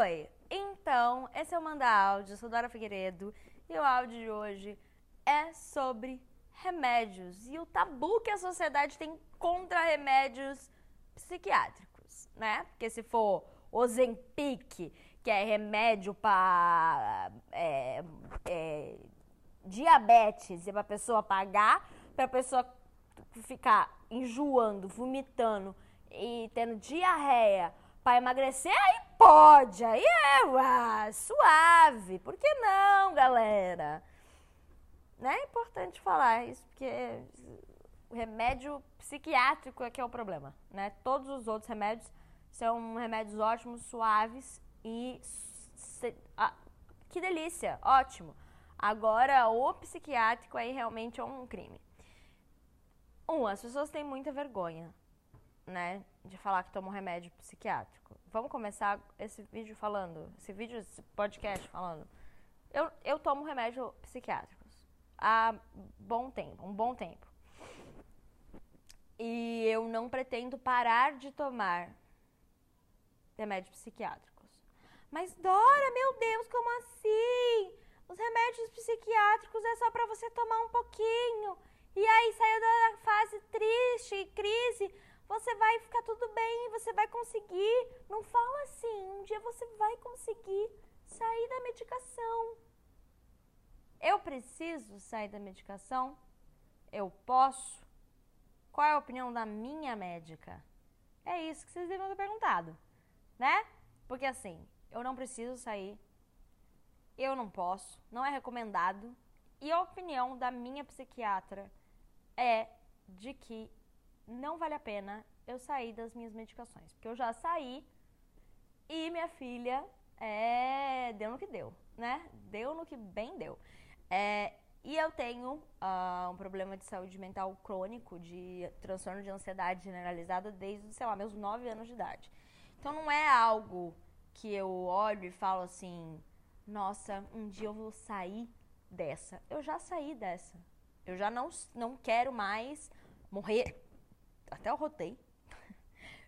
Oi, então, esse é o Manda Áudio, eu sou Dora Figueiredo e o áudio de hoje é sobre remédios e o tabu que a sociedade tem contra remédios psiquiátricos, né? Porque se for Ozempic, que é remédio para é, é, diabetes, e para pessoa pagar, para pessoa ficar enjoando, vomitando e tendo diarreia para emagrecer, aí pode, aí é suave. Por que não, galera? Né? É importante falar isso, porque o remédio psiquiátrico é que é o problema, né? Todos os outros remédios são remédios ótimos, suaves e que delícia, ótimo. Agora, o psiquiátrico aí realmente é um crime. Um, as pessoas têm muita vergonha, né, de falar que tomam remédio psiquiátrico. Vamos começar esse vídeo falando, esse vídeo, esse podcast falando. Eu, eu tomo remédio psiquiátricos há bom tempo, um bom tempo. E eu não pretendo parar de tomar remédios psiquiátricos. Mas Dora, meu Deus, como assim? Os remédios psiquiátricos é só para você tomar um pouquinho. E aí saiu da fase triste e crise, você vai ficar tudo bem, você vai conseguir. Não fala assim, um dia você vai conseguir sair da medicação. Eu preciso sair da medicação? Eu posso? Qual é a opinião da minha médica? É isso que vocês devem ter perguntado, né? Porque assim, eu não preciso sair, eu não posso, não é recomendado. E a opinião da minha psiquiatra é de que não vale a pena eu sair das minhas medicações. Porque eu já saí e minha filha é, deu no que deu, né? Deu no que bem deu. É, e eu tenho uh, um problema de saúde mental crônico, de transtorno de ansiedade generalizada desde, sei lá, meus 9 anos de idade. Então não é algo que eu olho e falo assim, nossa, um dia eu vou sair dessa. Eu já saí dessa. Eu já não, não quero mais morrer. Até eu rotei.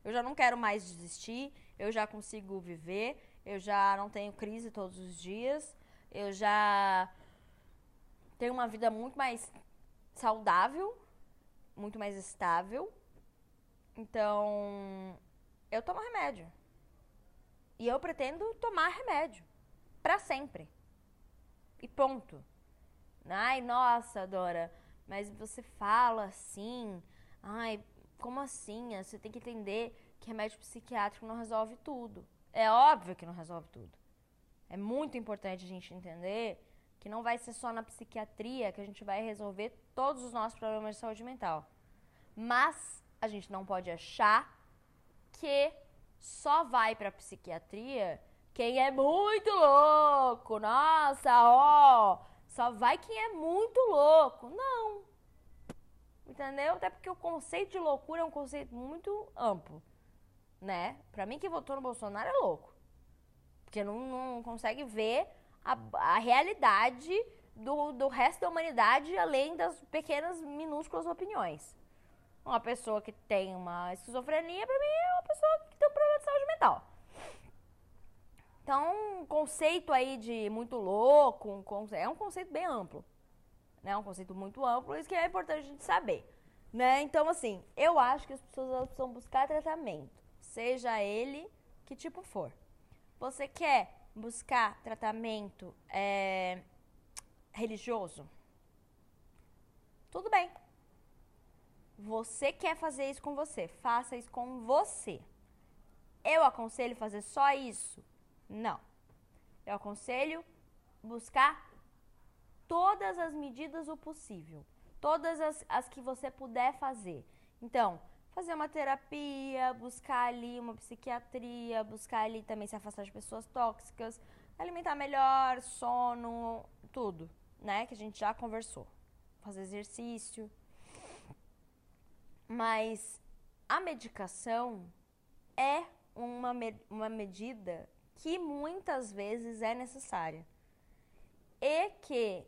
Eu já não quero mais desistir. Eu já consigo viver. Eu já não tenho crise todos os dias. Eu já tenho uma vida muito mais saudável, muito mais estável. Então, eu tomo remédio. E eu pretendo tomar remédio para sempre. E ponto. Ai, nossa, Dora, mas você fala assim. Ai, como assim? Você tem que entender que remédio psiquiátrico não resolve tudo. É óbvio que não resolve tudo. É muito importante a gente entender que não vai ser só na psiquiatria que a gente vai resolver todos os nossos problemas de saúde mental. Mas a gente não pode achar que só vai para psiquiatria quem é muito louco. Nossa, ó, só vai quem é muito louco. Não. Entendeu? Até porque o conceito de loucura é um conceito muito amplo, né? Pra mim, que votou no Bolsonaro é louco. Porque não, não consegue ver a, a realidade do, do resto da humanidade, além das pequenas, minúsculas opiniões. Uma pessoa que tem uma esquizofrenia, pra mim, é uma pessoa que tem um problema de saúde mental. Então, um conceito aí de muito louco, um conceito, é um conceito bem amplo. Né? Um conceito muito amplo, isso que é importante a gente saber. Né? Então, assim, eu acho que as pessoas elas precisam buscar tratamento, seja ele que tipo for. Você quer buscar tratamento é, religioso? Tudo bem. Você quer fazer isso com você, faça isso com você. Eu aconselho fazer só isso? Não. Eu aconselho buscar todas as medidas o possível. Todas as, as que você puder fazer. Então, fazer uma terapia, buscar ali uma psiquiatria, buscar ali também se afastar de pessoas tóxicas, alimentar melhor, sono, tudo, né? Que a gente já conversou. Fazer exercício. Mas a medicação é uma, uma medida que muitas vezes é necessária e que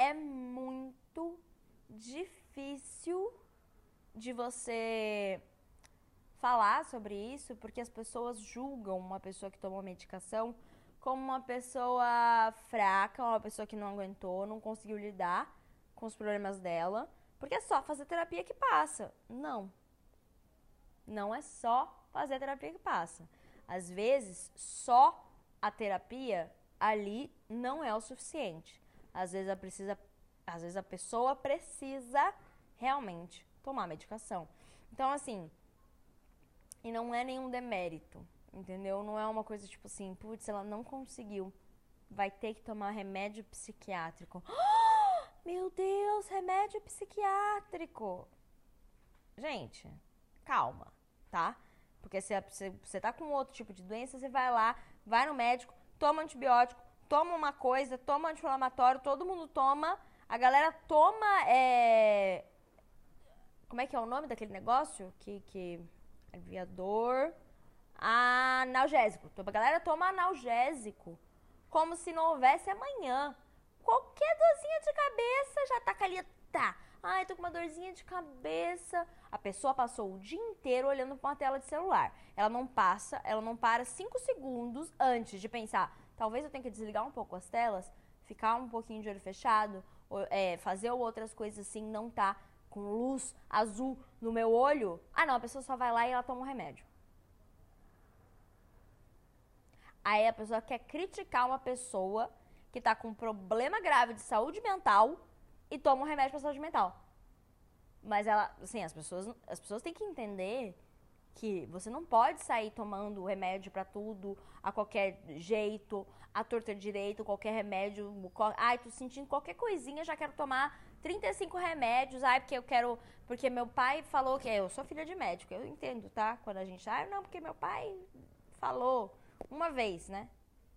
é muito difícil de você falar sobre isso porque as pessoas julgam uma pessoa que tomou medicação como uma pessoa fraca, uma pessoa que não aguentou, não conseguiu lidar com os problemas dela, porque é só fazer terapia que passa. Não. Não é só fazer terapia que passa. Às vezes, só a terapia ali não é o suficiente. Às vezes precisa, às vezes a pessoa precisa realmente tomar medicação. Então, assim, e não é nenhum demérito, entendeu? Não é uma coisa tipo assim, putz, ela não conseguiu, vai ter que tomar remédio psiquiátrico. meu Deus, remédio psiquiátrico! Gente, calma, tá? Porque se você tá com outro tipo de doença, você vai lá, vai no médico, toma antibiótico, toma uma coisa, toma anti-inflamatório, todo mundo toma. A galera toma. É... Como é que é o nome daquele negócio? Que. que... Aviador. Analgésico. A galera toma analgésico como se não houvesse amanhã. Qualquer dorzinha de cabeça já tá ali. Tá. Ai, tô com uma dorzinha de cabeça. A pessoa passou o dia inteiro olhando para uma tela de celular. Ela não passa, ela não para cinco segundos antes de pensar, talvez eu tenha que desligar um pouco as telas, ficar um pouquinho de olho fechado, ou, é, fazer outras coisas assim, não tá com luz azul no meu olho. Ah, não, a pessoa só vai lá e ela toma um remédio. Aí a pessoa quer criticar uma pessoa que tá com um problema grave de saúde mental e toma um remédio para saúde mental. Mas ela, assim, as pessoas, as pessoas têm que entender que você não pode sair tomando remédio para tudo, a qualquer jeito, a torta direito, qualquer remédio. Ai, tô sentindo qualquer coisinha, já quero tomar 35 remédios. Ai, porque eu quero. Porque meu pai falou que. Eu sou filha de médico, eu entendo, tá? Quando a gente. Ah, não, porque meu pai falou uma vez, né?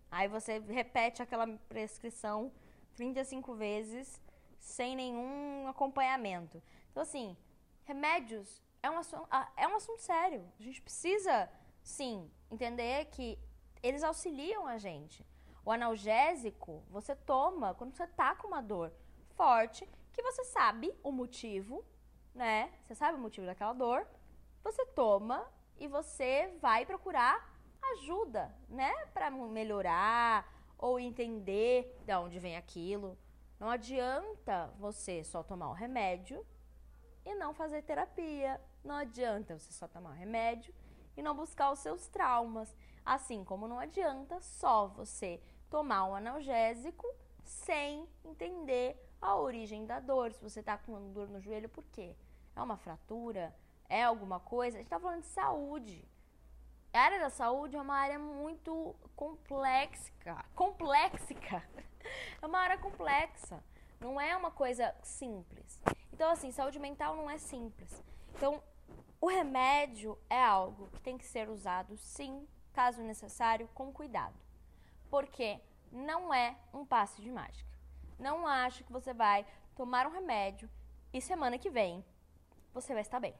Aí você repete aquela prescrição 35 vezes sem nenhum acompanhamento. Então, assim, remédios é um, assunto, é um assunto sério. A gente precisa, sim, entender que eles auxiliam a gente. O analgésico você toma quando você tá com uma dor forte, que você sabe o motivo, né? Você sabe o motivo daquela dor, você toma e você vai procurar ajuda, né? Para melhorar ou entender de onde vem aquilo. Não adianta você só tomar o remédio e não fazer terapia. Não adianta você só tomar remédio e não buscar os seus traumas. Assim como não adianta só você tomar um analgésico sem entender a origem da dor. Se você está com dor no joelho, por quê? É uma fratura? É alguma coisa? A gente está falando de saúde. A área da saúde é uma área muito complexa. Complexica. É uma área complexa. Não é uma coisa simples. Então, assim, saúde mental não é simples. Então, o remédio é algo que tem que ser usado, sim, caso necessário, com cuidado. Porque não é um passe de mágica. Não acho que você vai tomar um remédio e semana que vem você vai estar bem.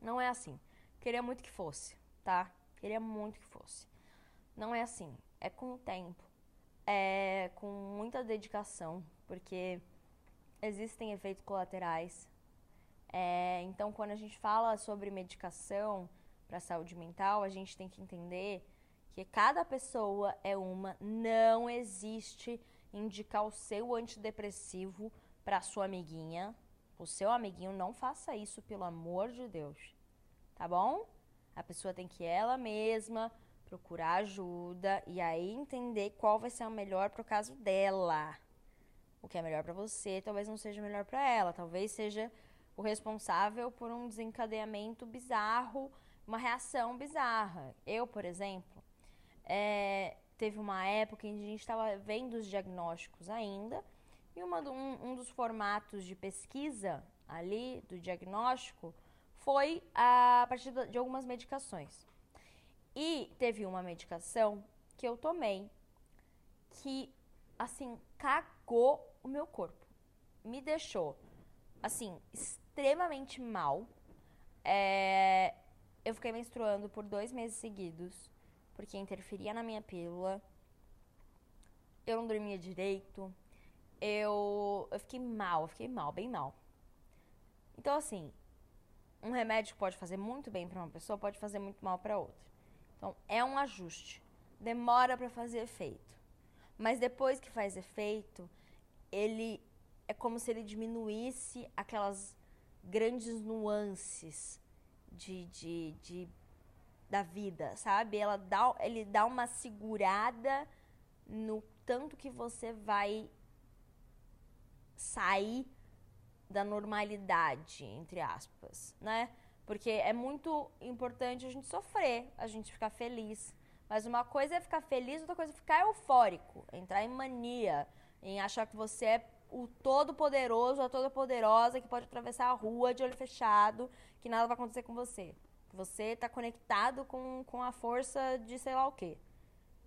Não é assim. Queria muito que fosse tá? Queria muito que fosse. Não é assim. É com o tempo. É com muita dedicação, porque existem efeitos colaterais. É, então, quando a gente fala sobre medicação para saúde mental, a gente tem que entender que cada pessoa é uma. Não existe indicar o seu antidepressivo para sua amiguinha. O seu amiguinho não faça isso, pelo amor de Deus. Tá bom? A pessoa tem que ela mesma procurar ajuda e aí entender qual vai ser o melhor para o caso dela. O que é melhor para você talvez não seja melhor para ela, talvez seja o responsável por um desencadeamento bizarro, uma reação bizarra. Eu, por exemplo, é, teve uma época em que a gente estava vendo os diagnósticos ainda e uma, um, um dos formatos de pesquisa ali do diagnóstico foi a partir de algumas medicações. E teve uma medicação que eu tomei que, assim, cagou o meu corpo. Me deixou, assim, extremamente mal. É... Eu fiquei menstruando por dois meses seguidos, porque interferia na minha pílula. Eu não dormia direito. Eu, eu fiquei mal, eu fiquei mal, bem mal. Então, assim, um remédio pode fazer muito bem para uma pessoa pode fazer muito mal para outra. Então, é um ajuste. Demora para fazer efeito. Mas depois que faz efeito, ele é como se ele diminuísse aquelas grandes nuances de, de, de da vida, sabe? Ela dá, ele dá uma segurada no tanto que você vai sair da normalidade, entre aspas, né? Porque é muito importante a gente sofrer, a gente ficar feliz. Mas uma coisa é ficar feliz, outra coisa é ficar eufórico, entrar em mania, em achar que você é o todo-poderoso, a toda-poderosa que pode atravessar a rua de olho fechado, que nada vai acontecer com você. Você está conectado com, com a força de sei lá o quê.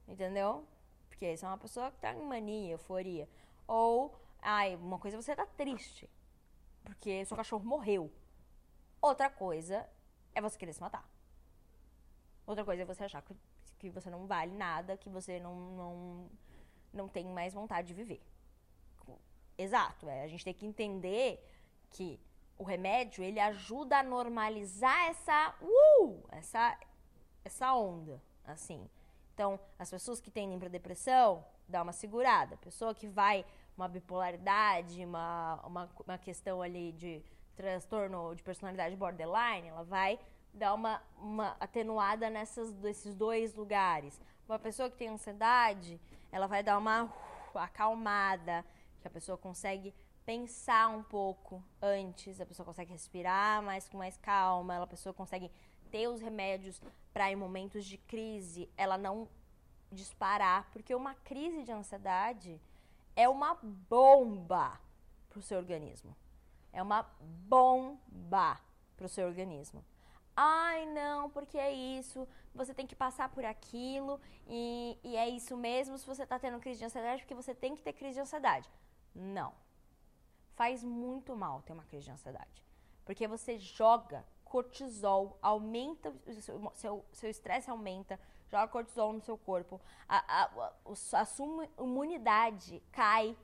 Entendeu? Porque você é uma pessoa que tá em mania, euforia. Ou, ai, uma coisa é você tá triste. Porque seu cachorro morreu. Outra coisa é você querer se matar. Outra coisa é você achar que, que você não vale nada, que você não, não, não tem mais vontade de viver. Exato, é, a gente tem que entender que o remédio ele ajuda a normalizar essa uh, essa essa onda, assim. Então, as pessoas que tendem para depressão, dá uma segurada. Pessoa que vai uma bipolaridade, uma, uma, uma questão ali de transtorno de personalidade borderline, ela vai dar uma, uma atenuada nessas, desses dois lugares. Uma pessoa que tem ansiedade, ela vai dar uma uh, acalmada, que a pessoa consegue pensar um pouco antes, a pessoa consegue respirar mais com mais calma, a pessoa consegue ter os remédios para em momentos de crise ela não disparar, porque uma crise de ansiedade é uma bomba para o seu organismo. É uma bomba para o seu organismo. Ai, não, porque é isso, você tem que passar por aquilo e, e é isso mesmo se você está tendo crise de ansiedade, porque você tem que ter crise de ansiedade. Não. Faz muito mal ter uma crise de ansiedade. Porque você joga cortisol, aumenta, seu estresse aumenta, joga cortisol no seu corpo, a, a, a, sua imunidade cai,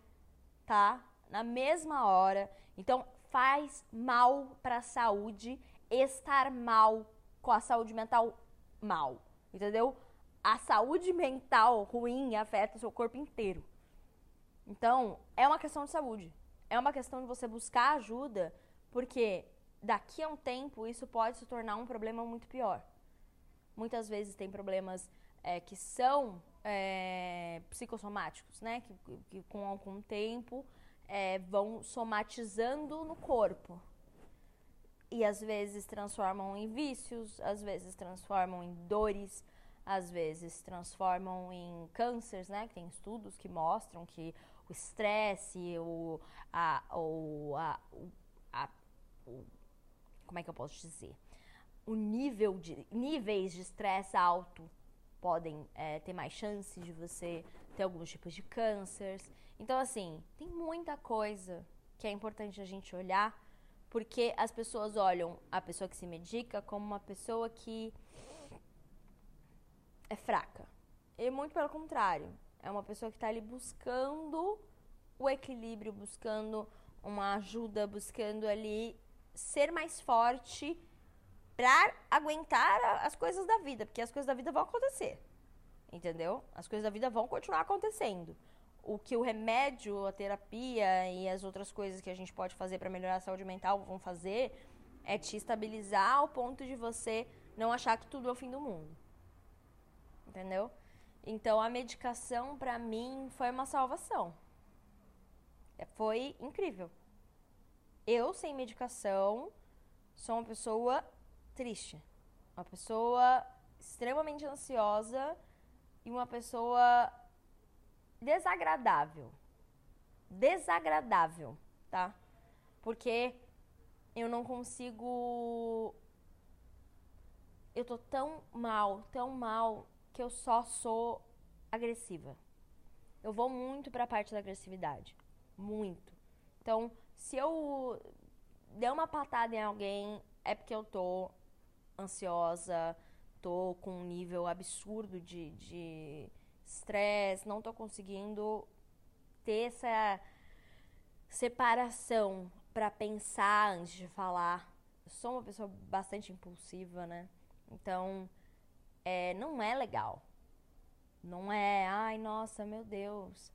tá? Na mesma hora. Então, faz mal para a saúde estar mal com a saúde mental mal, entendeu? A saúde mental ruim afeta o seu corpo inteiro. Então, é uma questão de saúde. É uma questão de você buscar ajuda, porque daqui a um tempo isso pode se tornar um problema muito pior. Muitas vezes tem problemas é, que são é, psicossomáticos, né? Que, que, com algum tempo é, vão somatizando no corpo. E às vezes transformam em vícios, às vezes transformam em dores, às vezes transformam em cânceres, né? Tem estudos que mostram que o estresse, o, a, o, a, o, a, o, como é que eu posso dizer? O nível de, níveis de estresse alto podem é, ter mais chance de você ter alguns tipos de cânceres. Então, assim, tem muita coisa que é importante a gente olhar, porque as pessoas olham a pessoa que se medica como uma pessoa que é fraca. E muito pelo contrário, é uma pessoa que está ali buscando o equilíbrio, buscando uma ajuda, buscando ali ser mais forte para aguentar as coisas da vida, porque as coisas da vida vão acontecer. Entendeu? As coisas da vida vão continuar acontecendo. O que o remédio, a terapia e as outras coisas que a gente pode fazer para melhorar a saúde mental vão fazer é te estabilizar ao ponto de você não achar que tudo é o fim do mundo. Entendeu? Então a medicação para mim foi uma salvação. É, foi incrível. Eu sem medicação sou uma pessoa triste, uma pessoa extremamente ansiosa e uma pessoa desagradável. Desagradável, tá? Porque eu não consigo. Eu tô tão mal, tão mal, que eu só sou agressiva. Eu vou muito pra parte da agressividade. Muito. Então, se eu der uma patada em alguém, é porque eu tô ansiosa, tô com um nível absurdo de estresse, não tô conseguindo ter essa separação para pensar antes de falar sou uma pessoa bastante impulsiva, né? Então, é, não é legal. Não é, ai, nossa, meu Deus.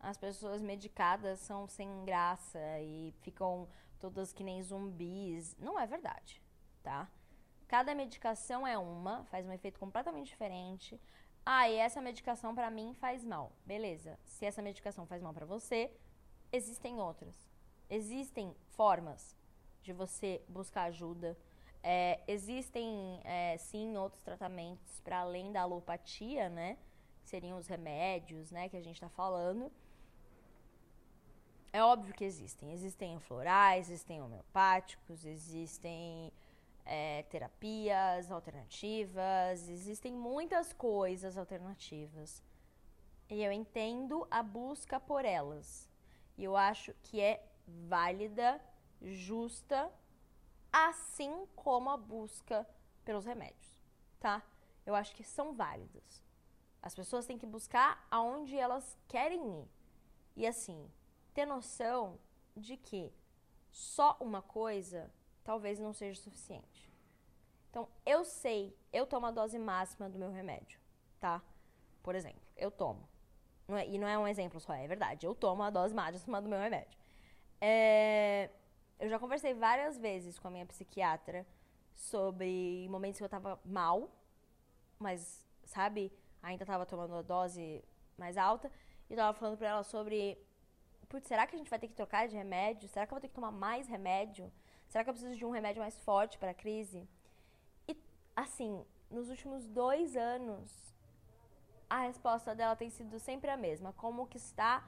As pessoas medicadas são sem graça e ficam todas que nem zumbis. Não é verdade, tá? Cada medicação é uma, faz um efeito completamente diferente. Ah, e essa medicação para mim faz mal. Beleza. Se essa medicação faz mal para você, existem outras. Existem formas de você buscar ajuda. É, existem, é, sim, outros tratamentos para além da alopatia, né? Que seriam os remédios, né? Que a gente está falando. É óbvio que existem. Existem florais, existem homeopáticos, existem é, terapias alternativas, existem muitas coisas alternativas. E eu entendo a busca por elas. E eu acho que é válida, justa, assim como a busca pelos remédios, tá? Eu acho que são válidas. As pessoas têm que buscar aonde elas querem ir. E assim, ter noção de que só uma coisa talvez não seja suficiente. Então, eu sei, eu tomo a dose máxima do meu remédio, tá? Por exemplo, eu tomo. Não é, e não é um exemplo só, é verdade. Eu tomo a dose máxima do meu remédio. É, eu já conversei várias vezes com a minha psiquiatra sobre momentos que eu tava mal, mas, sabe, ainda tava tomando a dose mais alta. E eu tava falando pra ela sobre. Putz, será que a gente vai ter que trocar de remédio? Será que eu vou ter que tomar mais remédio? Será que eu preciso de um remédio mais forte para a crise? E, assim, nos últimos dois anos, a resposta dela tem sido sempre a mesma. Como que está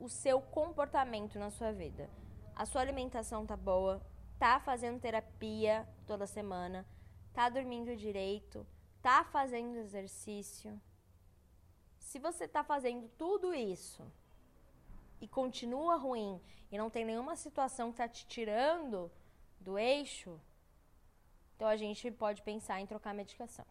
o seu comportamento na sua vida? A sua alimentação tá boa? Tá fazendo terapia toda semana? Tá dormindo direito? Tá fazendo exercício? Se você tá fazendo tudo isso e continua ruim e não tem nenhuma situação que tá te tirando do eixo, então a gente pode pensar em trocar medicação.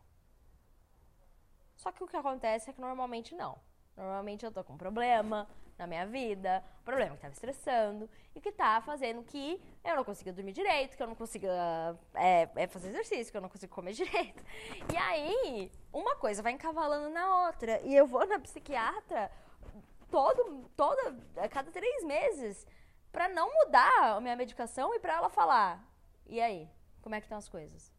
Só que o que acontece é que normalmente não. Normalmente eu tô com problema na minha vida, um problema que me estressando e que tá fazendo que eu não consiga dormir direito, que eu não consiga é, é fazer exercício, que eu não consigo comer direito. E aí, uma coisa vai encavalando na outra. E eu vou na psiquiatra todo, toda, a cada três meses para não mudar a minha medicação e para ela falar: e aí, como é que estão as coisas?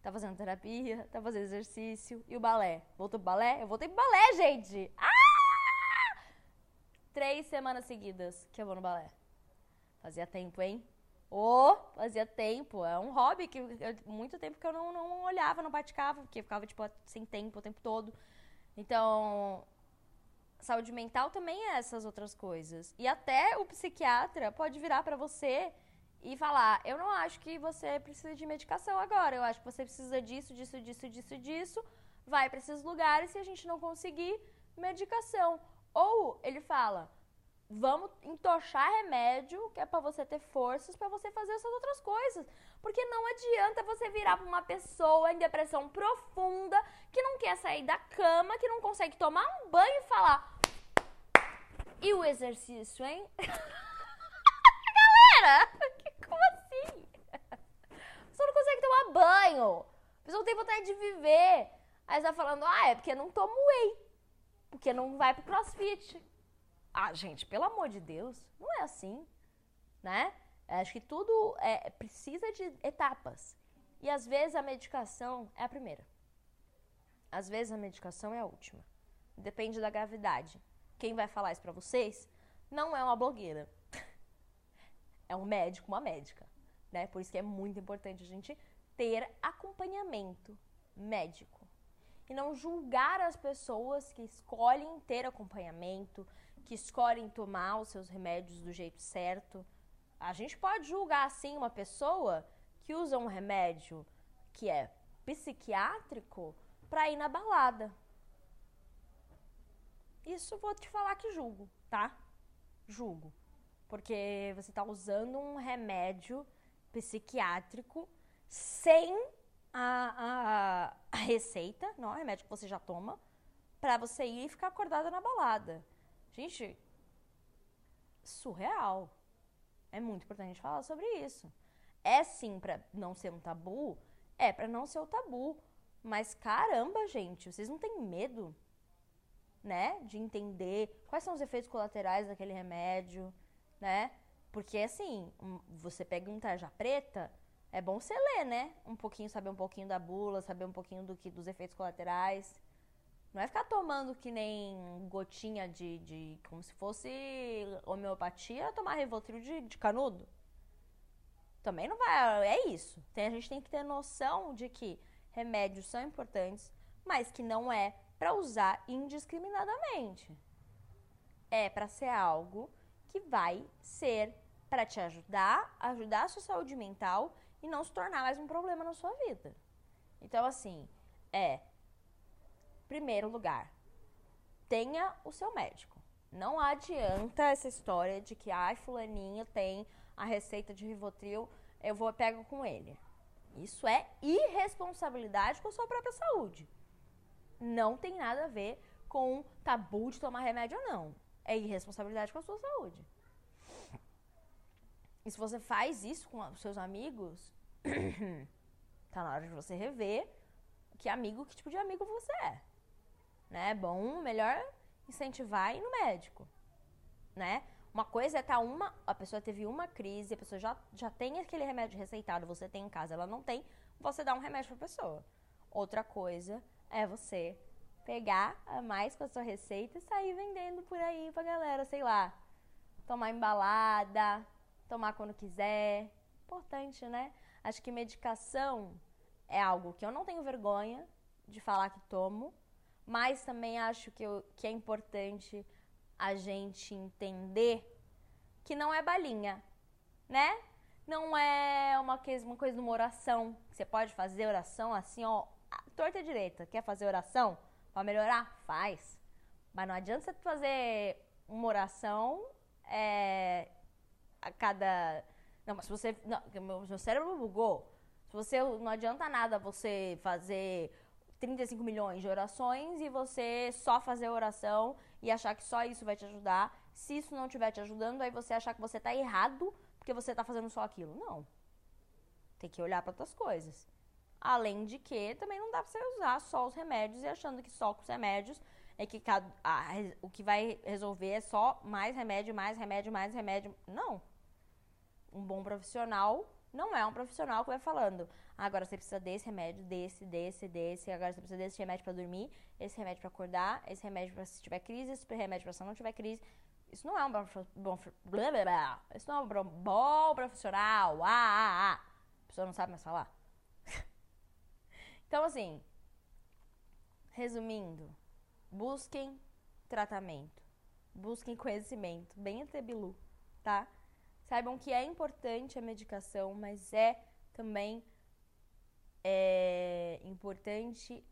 Tá fazendo terapia, tá fazendo exercício. E o balé? Voltou pro balé? Eu voltei pro balé, gente! Ah! Três semanas seguidas que eu vou no balé. Fazia tempo, hein? Ô, oh, fazia tempo. É um hobby que eu, muito tempo que eu não, não olhava, não praticava, porque ficava, tipo, sem tempo o tempo todo. Então, saúde mental também é essas outras coisas. E até o psiquiatra pode virar para você e falar: eu não acho que você precisa de medicação agora, eu acho que você precisa disso, disso, disso, disso, disso. Vai para esses lugares se a gente não conseguir medicação. Ou ele fala: vamos entochar remédio, que é para você ter forças para você fazer essas outras coisas. Porque não adianta você virar para uma pessoa em depressão profunda, que não quer sair da cama, que não consegue tomar um banho e falar: e o exercício, hein? Galera, como assim? Pessoa não consegue tomar banho. A pessoa não tem vontade de viver. Aí você tá falando, ah, é porque não toma whey. Porque não vai pro crossfit. Ah, gente, pelo amor de Deus, não é assim, né? Acho que tudo é, precisa de etapas. E às vezes a medicação é a primeira. Às vezes a medicação é a última. Depende da gravidade. Quem vai falar isso pra vocês não é uma blogueira é um médico, uma médica, né? Por isso que é muito importante a gente ter acompanhamento médico e não julgar as pessoas que escolhem ter acompanhamento, que escolhem tomar os seus remédios do jeito certo. A gente pode julgar assim uma pessoa que usa um remédio que é psiquiátrico para ir na balada. Isso vou te falar que julgo, tá? Julgo. Porque você está usando um remédio psiquiátrico sem a, a, a receita, não é remédio que você já toma, para você ir e ficar acordada na balada. Gente, surreal. É muito importante a gente falar sobre isso. é sim pra não ser um tabu, é pra não ser o tabu. Mas caramba, gente, vocês não têm medo, né, de entender quais são os efeitos colaterais daquele remédio, né? Porque assim, você pega um tarja preta, é bom você ler, né? Um pouquinho, saber um pouquinho da bula, saber um pouquinho do que dos efeitos colaterais. Não é ficar tomando que nem gotinha de, de como se fosse homeopatia, tomar Rivotril de, de canudo. Também não vai, é isso. Tem, a gente tem que ter noção de que remédios são importantes, mas que não é para usar indiscriminadamente. É para ser algo que vai ser para te ajudar, ajudar a sua saúde mental e não se tornar mais um problema na sua vida. Então, assim, é. Primeiro lugar, tenha o seu médico. Não adianta essa história de que, ai, fulaninho tem a receita de Rivotril, eu vou pego com ele. Isso é irresponsabilidade com a sua própria saúde. Não tem nada a ver com tabu de tomar remédio ou não. É irresponsabilidade com a sua saúde. E se você faz isso com os seus amigos, tá na hora de você rever que amigo, que tipo de amigo você é. Né? É bom, melhor incentivar ir no médico, né? Uma coisa é tá uma, a pessoa teve uma crise, a pessoa já, já tem aquele remédio receitado, você tem em casa, ela não tem, você dá um remédio pra pessoa. Outra coisa é você pegar a mais com a sua receita e sair vendendo por aí pra galera, sei lá. Tomar embalada, tomar quando quiser. Importante, né? Acho que medicação é algo que eu não tenho vergonha de falar que tomo, mas também acho que, eu, que é importante a gente entender que não é balinha, né? Não é uma, uma coisa de uma oração. Você pode fazer oração assim, ó, torta direita. Quer fazer oração para melhorar? Faz. Mas não adianta você fazer uma oração é, a cada. Não, mas se você. Não, meu, cérebro bugou. Se você. Não adianta nada você fazer 35 milhões de orações e você só fazer oração e achar que só isso vai te ajudar. Se isso não estiver te ajudando, aí você achar que você está errado porque você está fazendo só aquilo. Não. Tem que olhar para outras coisas. Além de que também não dá pra você usar só os remédios e achando que só com os remédios é que a, o que vai resolver é só mais remédio, mais remédio, mais remédio. Não. Um bom profissional não é um profissional que vai falando, ah, agora você precisa desse remédio, desse, desse, desse, agora você precisa desse remédio para dormir, esse remédio para acordar, esse remédio para se tiver crise, esse remédio para se não tiver crise. Isso não é um bom, blá, blá, blá. Isso não é um bom profissional. Ah, ah, ah. A pessoa não sabe mais falar. então, assim, resumindo, busquem tratamento, busquem conhecimento, bem até Bilu, tá? Saibam que é importante a medicação, mas é também é importante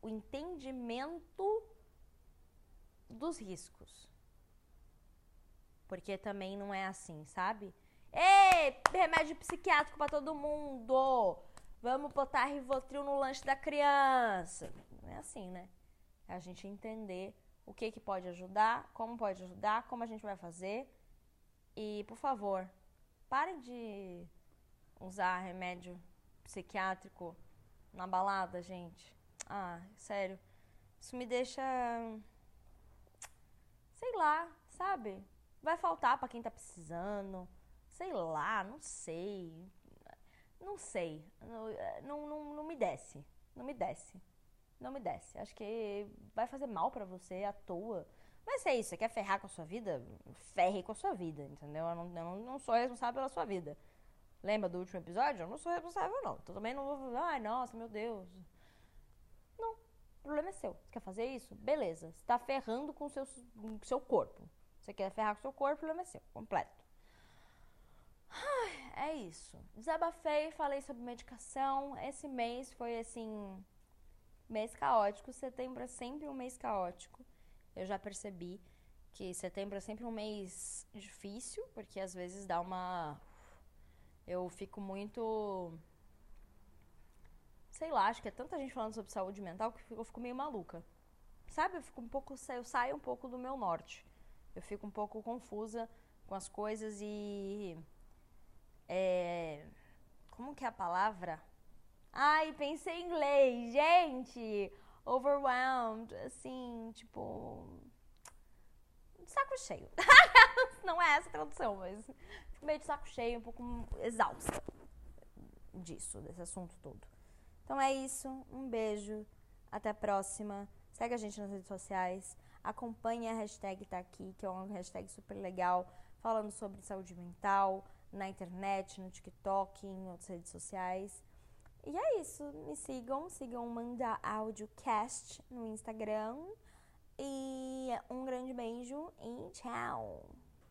o entendimento dos riscos. Porque também não é assim, sabe? Ei, remédio psiquiátrico para todo mundo! Vamos botar Rivotril no lanche da criança. Não é assim, né? É a gente entender o que, que pode ajudar, como pode ajudar, como a gente vai fazer e, por favor, parem de usar remédio psiquiátrico na balada, gente. Ah, sério. Isso me deixa. Sei lá, sabe? Vai faltar para quem tá precisando. Sei lá, não sei. Não sei. Não, não, não, não me desce. Não me desce. Não me desce. Acho que vai fazer mal para você à toa. Mas é isso, você quer ferrar com a sua vida? Ferre com a sua vida, entendeu? Eu não, eu não sou responsável pela sua vida. Lembra do último episódio? Eu não sou responsável, não. Então também não vou. Ai, nossa, meu Deus. Não. O problema é seu. Você quer fazer isso? Beleza. Você tá ferrando com o seu, com seu corpo. Você quer ferrar com o seu corpo, o problema é seu. Completo. Ai, é isso. Desabafei, falei sobre medicação. Esse mês foi assim. Mês caótico. Setembro é sempre um mês caótico. Eu já percebi que setembro é sempre um mês difícil, porque às vezes dá uma. Eu fico muito. Sei lá, acho que é tanta gente falando sobre saúde mental que eu fico meio maluca. Sabe? Eu fico um pouco. Eu saio um pouco do meu norte. Eu fico um pouco confusa com as coisas e. É, Como que é a palavra? Ai, pensei em inglês, gente! Overwhelmed, assim, tipo. Saco cheio. Não é essa a tradução, mas fico meio de saco cheio, um pouco exausta disso, desse assunto todo. Então é isso. Um beijo. Até a próxima. Segue a gente nas redes sociais. Acompanhe a hashtag tá aqui, que é uma hashtag super legal, falando sobre saúde mental na internet, no TikTok, em outras redes sociais. E é isso. Me sigam, sigam Manda Áudio Cast no Instagram. E um grande beijo e tchau!